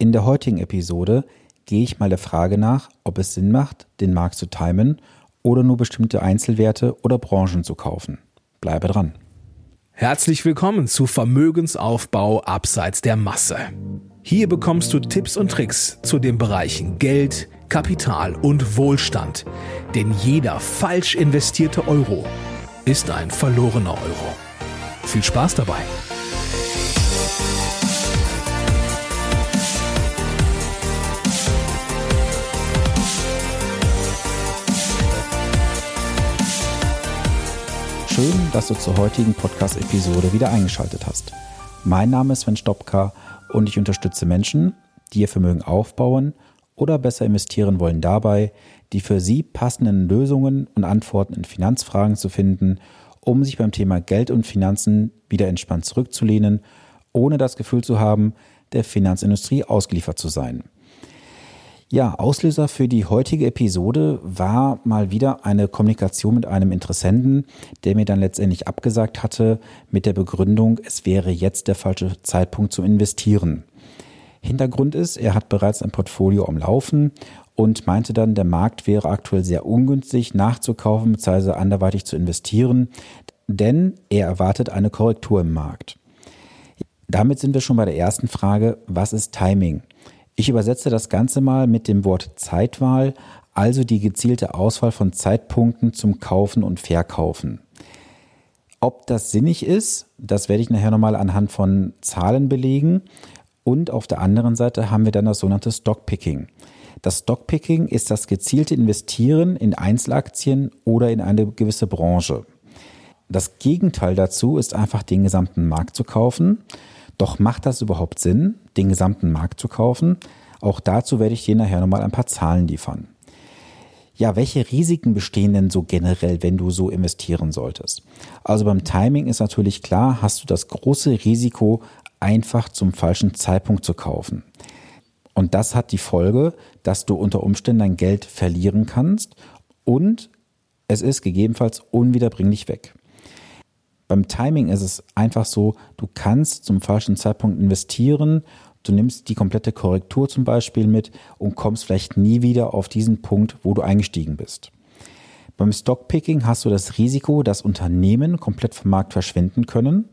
In der heutigen Episode gehe ich mal der Frage nach, ob es Sinn macht, den Markt zu timen oder nur bestimmte Einzelwerte oder Branchen zu kaufen. Bleibe dran. Herzlich willkommen zu Vermögensaufbau abseits der Masse. Hier bekommst du Tipps und Tricks zu den Bereichen Geld, Kapital und Wohlstand. Denn jeder falsch investierte Euro ist ein verlorener Euro. Viel Spaß dabei! Schön, dass du zur heutigen Podcast-Episode wieder eingeschaltet hast. Mein Name ist Sven Stopka und ich unterstütze Menschen, die ihr Vermögen aufbauen oder besser investieren wollen dabei, die für sie passenden Lösungen und Antworten in Finanzfragen zu finden, um sich beim Thema Geld und Finanzen wieder entspannt zurückzulehnen, ohne das Gefühl zu haben, der Finanzindustrie ausgeliefert zu sein. Ja, Auslöser für die heutige Episode war mal wieder eine Kommunikation mit einem Interessenten, der mir dann letztendlich abgesagt hatte mit der Begründung, es wäre jetzt der falsche Zeitpunkt zu investieren. Hintergrund ist, er hat bereits ein Portfolio am Laufen und meinte dann, der Markt wäre aktuell sehr ungünstig nachzukaufen bzw. anderweitig zu investieren, denn er erwartet eine Korrektur im Markt. Damit sind wir schon bei der ersten Frage, was ist Timing? Ich übersetze das Ganze mal mit dem Wort Zeitwahl, also die gezielte Auswahl von Zeitpunkten zum Kaufen und Verkaufen. Ob das sinnig ist, das werde ich nachher nochmal anhand von Zahlen belegen. Und auf der anderen Seite haben wir dann das sogenannte Stockpicking. Das Stockpicking ist das gezielte Investieren in Einzelaktien oder in eine gewisse Branche. Das Gegenteil dazu ist einfach den gesamten Markt zu kaufen. Doch macht das überhaupt Sinn, den gesamten Markt zu kaufen? Auch dazu werde ich dir nachher nochmal ein paar Zahlen liefern. Ja, welche Risiken bestehen denn so generell, wenn du so investieren solltest? Also beim Timing ist natürlich klar, hast du das große Risiko, einfach zum falschen Zeitpunkt zu kaufen. Und das hat die Folge, dass du unter Umständen dein Geld verlieren kannst und es ist gegebenenfalls unwiederbringlich weg. Beim Timing ist es einfach so, du kannst zum falschen Zeitpunkt investieren. Du nimmst die komplette Korrektur zum Beispiel mit und kommst vielleicht nie wieder auf diesen Punkt, wo du eingestiegen bist. Beim Stockpicking hast du das Risiko, dass Unternehmen komplett vom Markt verschwinden können.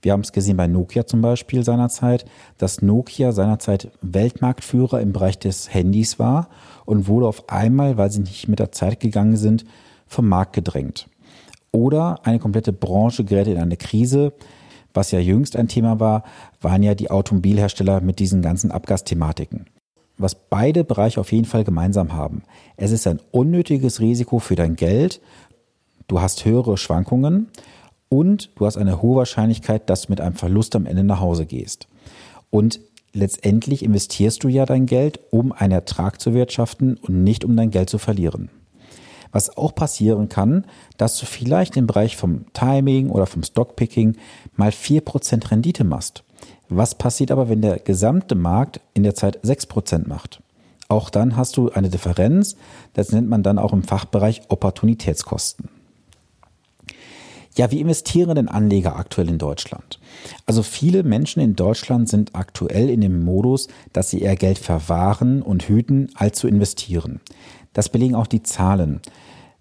Wir haben es gesehen bei Nokia zum Beispiel seinerzeit, dass Nokia seinerzeit Weltmarktführer im Bereich des Handys war und wurde auf einmal, weil sie nicht mit der Zeit gegangen sind, vom Markt gedrängt. Oder eine komplette Branche gerät in eine Krise. Was ja jüngst ein Thema war, waren ja die Automobilhersteller mit diesen ganzen Abgasthematiken. Was beide Bereiche auf jeden Fall gemeinsam haben. Es ist ein unnötiges Risiko für dein Geld. Du hast höhere Schwankungen und du hast eine hohe Wahrscheinlichkeit, dass du mit einem Verlust am Ende nach Hause gehst. Und letztendlich investierst du ja dein Geld, um einen Ertrag zu wirtschaften und nicht um dein Geld zu verlieren. Was auch passieren kann, dass du vielleicht im Bereich vom Timing oder vom Stockpicking mal 4% Rendite machst. Was passiert aber, wenn der gesamte Markt in der Zeit 6% macht? Auch dann hast du eine Differenz, das nennt man dann auch im Fachbereich Opportunitätskosten. Ja, wie investieren denn Anleger aktuell in Deutschland? Also viele Menschen in Deutschland sind aktuell in dem Modus, dass sie eher Geld verwahren und hüten, als zu investieren. Das belegen auch die Zahlen.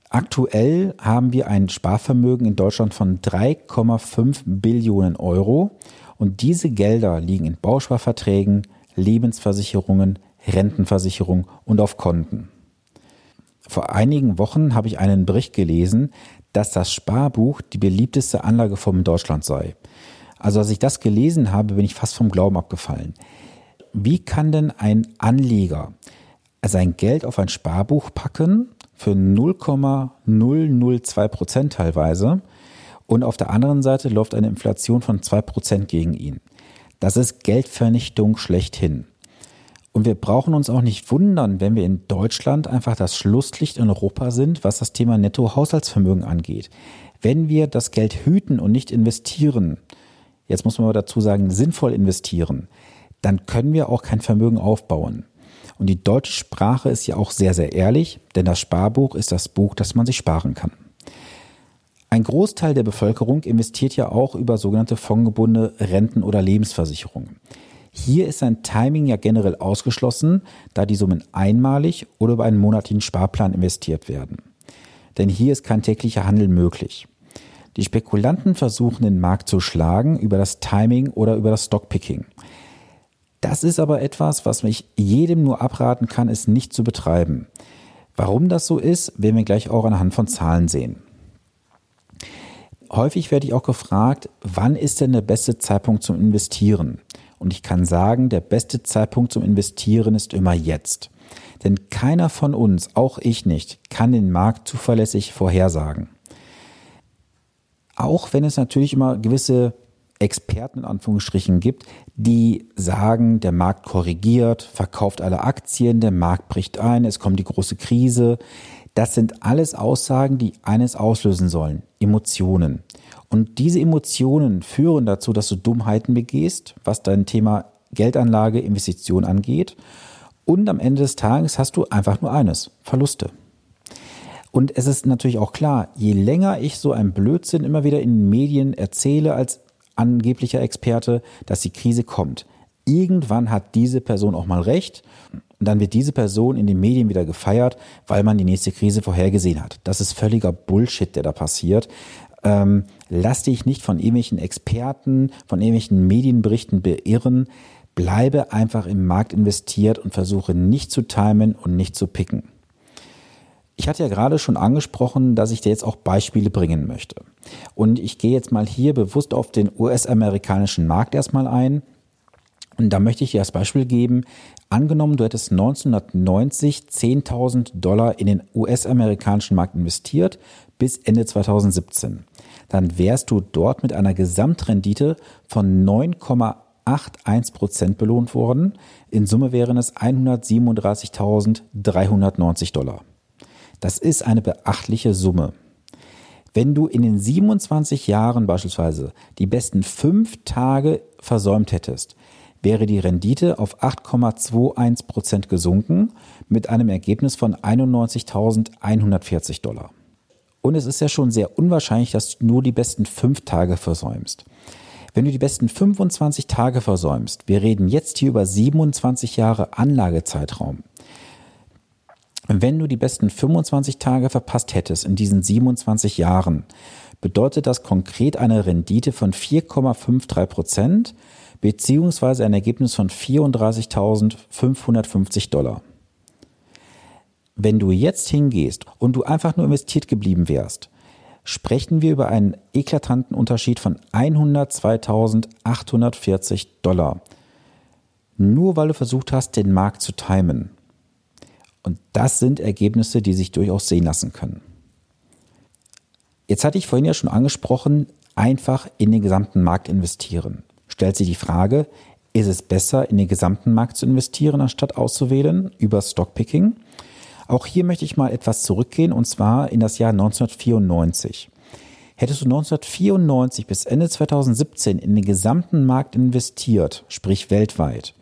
Aktuell haben wir ein Sparvermögen in Deutschland von 3,5 Billionen Euro und diese Gelder liegen in Bausparverträgen, Lebensversicherungen, Rentenversicherung und auf Konten. Vor einigen Wochen habe ich einen Bericht gelesen, dass das Sparbuch die beliebteste Anlageform in Deutschland sei. Also als ich das gelesen habe, bin ich fast vom Glauben abgefallen. Wie kann denn ein Anleger sein Geld auf ein Sparbuch packen für 0,002 Prozent teilweise und auf der anderen Seite läuft eine Inflation von 2 Prozent gegen ihn. Das ist Geldvernichtung schlechthin. Und wir brauchen uns auch nicht wundern, wenn wir in Deutschland einfach das Schlusslicht in Europa sind, was das Thema Nettohaushaltsvermögen angeht. Wenn wir das Geld hüten und nicht investieren, jetzt muss man aber dazu sagen, sinnvoll investieren, dann können wir auch kein Vermögen aufbauen. Und die deutsche Sprache ist ja auch sehr, sehr ehrlich, denn das Sparbuch ist das Buch, das man sich sparen kann. Ein Großteil der Bevölkerung investiert ja auch über sogenannte fondgebundene Renten- oder Lebensversicherungen. Hier ist ein Timing ja generell ausgeschlossen, da die Summen einmalig oder über einen monatlichen Sparplan investiert werden. Denn hier ist kein täglicher Handel möglich. Die Spekulanten versuchen den Markt zu schlagen über das Timing oder über das Stockpicking. Das ist aber etwas, was mich jedem nur abraten kann, es nicht zu betreiben. Warum das so ist, werden wir gleich auch anhand von Zahlen sehen. Häufig werde ich auch gefragt, wann ist denn der beste Zeitpunkt zum Investieren? Und ich kann sagen, der beste Zeitpunkt zum Investieren ist immer jetzt. Denn keiner von uns, auch ich nicht, kann den Markt zuverlässig vorhersagen. Auch wenn es natürlich immer gewisse Experten in Anführungsstrichen gibt, die sagen, der Markt korrigiert, verkauft alle Aktien, der Markt bricht ein, es kommt die große Krise. Das sind alles Aussagen, die eines auslösen sollen, Emotionen. Und diese Emotionen führen dazu, dass du Dummheiten begehst, was dein Thema Geldanlage, Investition angeht. Und am Ende des Tages hast du einfach nur eines, Verluste. Und es ist natürlich auch klar, je länger ich so ein Blödsinn immer wieder in den Medien erzähle als angeblicher Experte, dass die Krise kommt, irgendwann hat diese Person auch mal recht und dann wird diese Person in den Medien wieder gefeiert, weil man die nächste Krise vorhergesehen hat. Das ist völliger Bullshit, der da passiert. Ähm, lass dich nicht von irgendwelchen Experten, von irgendwelchen Medienberichten beirren. Bleibe einfach im Markt investiert und versuche nicht zu timen und nicht zu picken. Ich hatte ja gerade schon angesprochen, dass ich dir jetzt auch Beispiele bringen möchte. Und ich gehe jetzt mal hier bewusst auf den US-amerikanischen Markt erstmal ein. Und da möchte ich dir das Beispiel geben. Angenommen, du hättest 1990 10.000 Dollar in den US-amerikanischen Markt investiert bis Ende 2017. Dann wärst du dort mit einer Gesamtrendite von 9,81 Prozent belohnt worden. In Summe wären es 137.390 Dollar. Das ist eine beachtliche Summe. Wenn du in den 27 Jahren beispielsweise die besten fünf Tage versäumt hättest, wäre die Rendite auf 8,21 Prozent gesunken mit einem Ergebnis von 91.140 Dollar. Und es ist ja schon sehr unwahrscheinlich, dass du nur die besten fünf Tage versäumst. Wenn du die besten 25 Tage versäumst, wir reden jetzt hier über 27 Jahre Anlagezeitraum, wenn du die besten 25 Tage verpasst hättest in diesen 27 Jahren, bedeutet das konkret eine Rendite von 4,53 Prozent beziehungsweise ein Ergebnis von 34.550 Dollar. Wenn du jetzt hingehst und du einfach nur investiert geblieben wärst, sprechen wir über einen eklatanten Unterschied von 102.840 Dollar. Nur weil du versucht hast, den Markt zu timen. Und das sind Ergebnisse, die sich durchaus sehen lassen können. Jetzt hatte ich vorhin ja schon angesprochen, einfach in den gesamten Markt investieren. Stellt sich die Frage, ist es besser, in den gesamten Markt zu investieren, anstatt auszuwählen über Stockpicking? Auch hier möchte ich mal etwas zurückgehen, und zwar in das Jahr 1994. Hättest du 1994 bis Ende 2017 in den gesamten Markt investiert, sprich weltweit,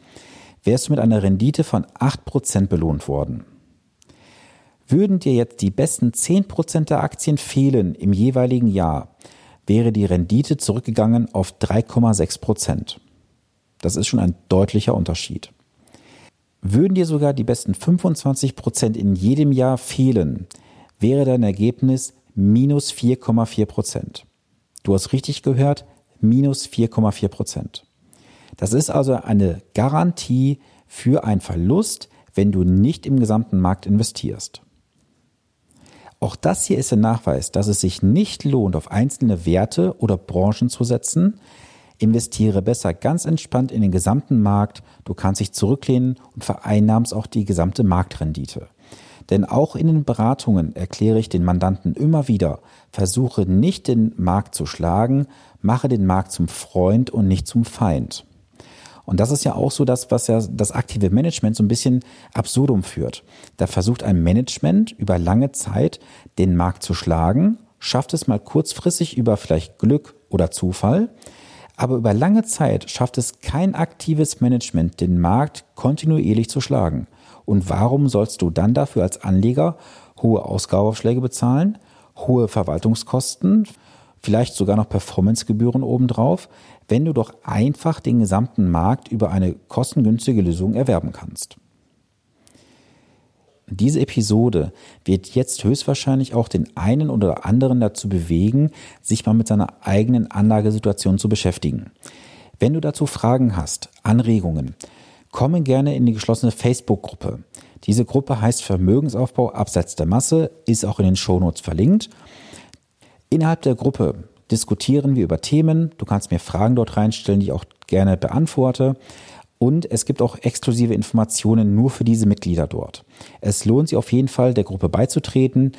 wärst du mit einer Rendite von 8% belohnt worden. Würden dir jetzt die besten 10% der Aktien fehlen im jeweiligen Jahr, wäre die Rendite zurückgegangen auf 3,6%. Das ist schon ein deutlicher Unterschied. Würden dir sogar die besten 25% in jedem Jahr fehlen, wäre dein Ergebnis minus 4,4%. Du hast richtig gehört, minus 4,4%. Das ist also eine Garantie für einen Verlust, wenn du nicht im gesamten Markt investierst. Auch das hier ist ein Nachweis, dass es sich nicht lohnt, auf einzelne Werte oder Branchen zu setzen. Investiere besser ganz entspannt in den gesamten Markt. Du kannst dich zurücklehnen und vereinnahmst auch die gesamte Marktrendite. Denn auch in den Beratungen erkläre ich den Mandanten immer wieder, versuche nicht den Markt zu schlagen, mache den Markt zum Freund und nicht zum Feind. Und das ist ja auch so das, was ja das aktive Management so ein bisschen absurdum führt. Da versucht ein Management über lange Zeit den Markt zu schlagen, schafft es mal kurzfristig über vielleicht Glück oder Zufall, aber über lange Zeit schafft es kein aktives Management, den Markt kontinuierlich zu schlagen. Und warum sollst du dann dafür als Anleger hohe Ausgabeaufschläge bezahlen, hohe Verwaltungskosten, vielleicht sogar noch Performancegebühren obendrauf, wenn du doch einfach den gesamten Markt über eine kostengünstige Lösung erwerben kannst. Diese Episode wird jetzt höchstwahrscheinlich auch den einen oder anderen dazu bewegen, sich mal mit seiner eigenen Anlagesituation zu beschäftigen. Wenn du dazu Fragen hast, Anregungen, komme gerne in die geschlossene Facebook-Gruppe. Diese Gruppe heißt Vermögensaufbau abseits der Masse, ist auch in den Shownotes verlinkt. Innerhalb der Gruppe diskutieren wir über Themen. Du kannst mir Fragen dort reinstellen, die ich auch gerne beantworte. Und es gibt auch exklusive Informationen nur für diese Mitglieder dort. Es lohnt sich auf jeden Fall, der Gruppe beizutreten,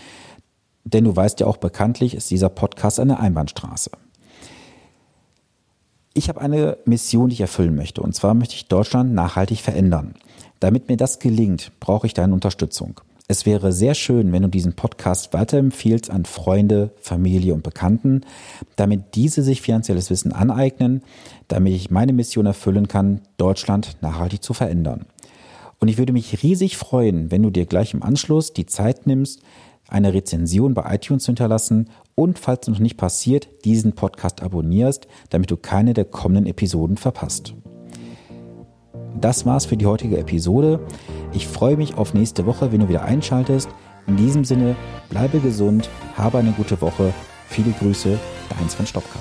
denn du weißt ja auch bekanntlich, ist dieser Podcast eine Einbahnstraße. Ich habe eine Mission, die ich erfüllen möchte. Und zwar möchte ich Deutschland nachhaltig verändern. Damit mir das gelingt, brauche ich deine Unterstützung. Es wäre sehr schön, wenn du diesen Podcast weiterempfiehlst an Freunde, Familie und Bekannten, damit diese sich finanzielles Wissen aneignen, damit ich meine Mission erfüllen kann, Deutschland nachhaltig zu verändern. Und ich würde mich riesig freuen, wenn du dir gleich im Anschluss die Zeit nimmst, eine Rezension bei iTunes zu hinterlassen und, falls es noch nicht passiert, diesen Podcast abonnierst, damit du keine der kommenden Episoden verpasst. Das war's für die heutige Episode. Ich freue mich auf nächste Woche, wenn du wieder einschaltest. In diesem Sinne, bleibe gesund, habe eine gute Woche. Viele Grüße, dein Sven Stopka.